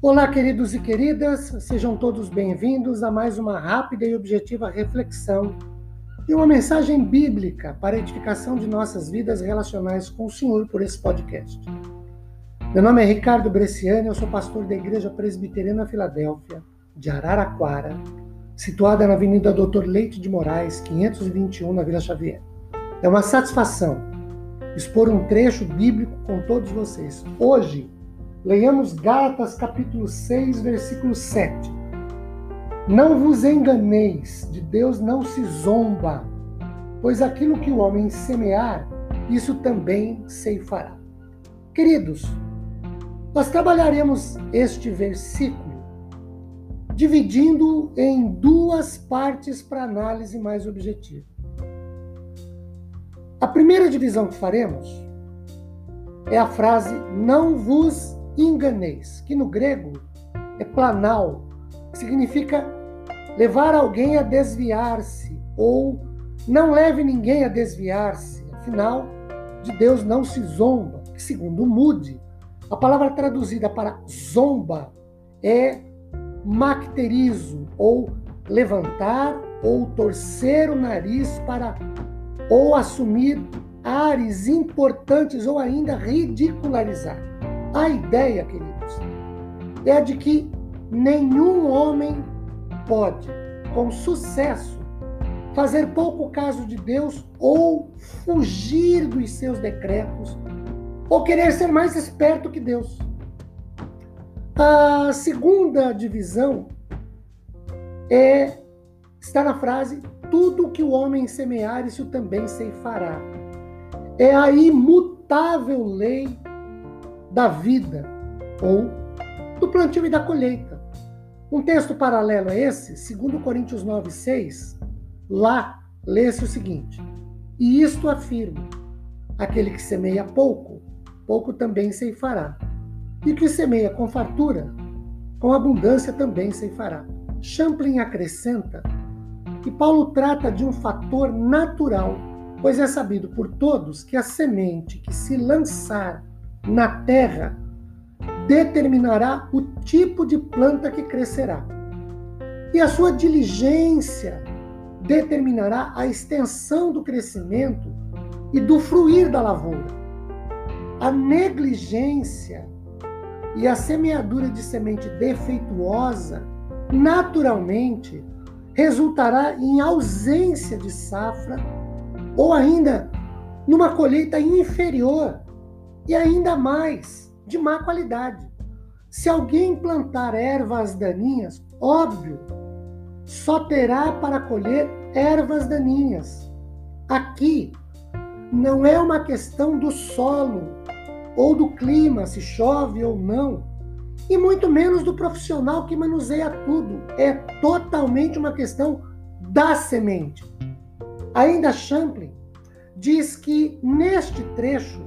Olá, queridos e queridas, sejam todos bem-vindos a mais uma rápida e objetiva reflexão e uma mensagem bíblica para a edificação de nossas vidas relacionais com o Senhor por esse podcast. Meu nome é Ricardo Bresciani, eu sou pastor da Igreja Presbiteriana Filadélfia, de Araraquara, situada na Avenida Doutor Leite de Moraes, 521, na Vila Xavier. É uma satisfação expor um trecho bíblico com todos vocês. Hoje, Leiamos Gálatas capítulo 6, versículo 7. Não vos enganeis, de Deus não se zomba, pois aquilo que o homem semear, isso também ceifará. Queridos, nós trabalharemos este versículo dividindo em duas partes para análise mais objetiva. A primeira divisão que faremos é a frase não vos enganeis, que no grego é planal, que significa levar alguém a desviar-se ou não leve ninguém a desviar-se. Afinal, de Deus não se zomba, que segundo Mude, a palavra traduzida para zomba é macterizo, ou levantar ou torcer o nariz para ou assumir ares importantes ou ainda ridicularizar. A ideia, queridos, é a de que nenhum homem pode, com sucesso, fazer pouco caso de Deus ou fugir dos seus decretos ou querer ser mais esperto que Deus. A segunda divisão é está na frase tudo que o homem semear isso também se fará. É a imutável lei da vida ou do plantio e da colheita. Um texto paralelo a esse, 2 Coríntios 9, 6, lá lê-se o seguinte: E isto afirma: aquele que semeia pouco, pouco também ceifará. E que semeia com fartura, com abundância também ceifará. Champlin acrescenta que Paulo trata de um fator natural, pois é sabido por todos que a semente que se lançar na terra determinará o tipo de planta que crescerá. E a sua diligência determinará a extensão do crescimento e do fruir da lavoura. A negligência e a semeadura de semente defeituosa, naturalmente, resultará em ausência de safra ou ainda numa colheita inferior e ainda mais de má qualidade. Se alguém plantar ervas daninhas, óbvio, só terá para colher ervas daninhas. Aqui não é uma questão do solo ou do clima, se chove ou não, e muito menos do profissional que manuseia tudo. É totalmente uma questão da semente. Ainda Champlin diz que neste trecho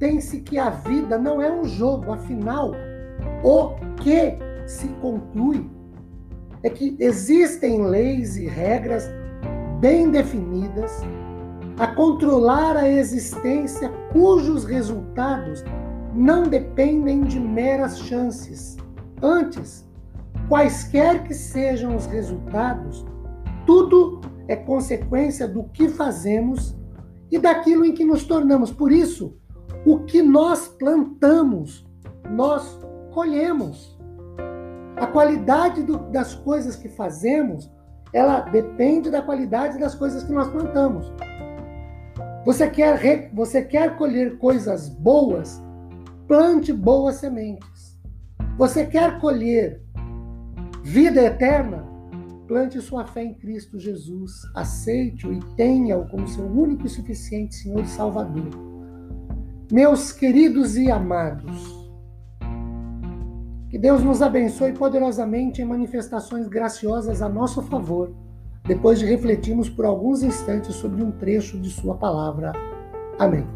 tem-se que a vida não é um jogo, afinal, o que se conclui é que existem leis e regras bem definidas a controlar a existência cujos resultados não dependem de meras chances. Antes, quaisquer que sejam os resultados, tudo é consequência do que fazemos e daquilo em que nos tornamos. Por isso, o que nós plantamos, nós colhemos. A qualidade do, das coisas que fazemos, ela depende da qualidade das coisas que nós plantamos. Você quer, você quer colher coisas boas, plante boas sementes. Você quer colher vida eterna, plante sua fé em Cristo Jesus, aceite-o e tenha-o como seu único e suficiente Senhor e Salvador. Meus queridos e amados, que Deus nos abençoe poderosamente em manifestações graciosas a nosso favor, depois de refletirmos por alguns instantes sobre um trecho de Sua palavra. Amém.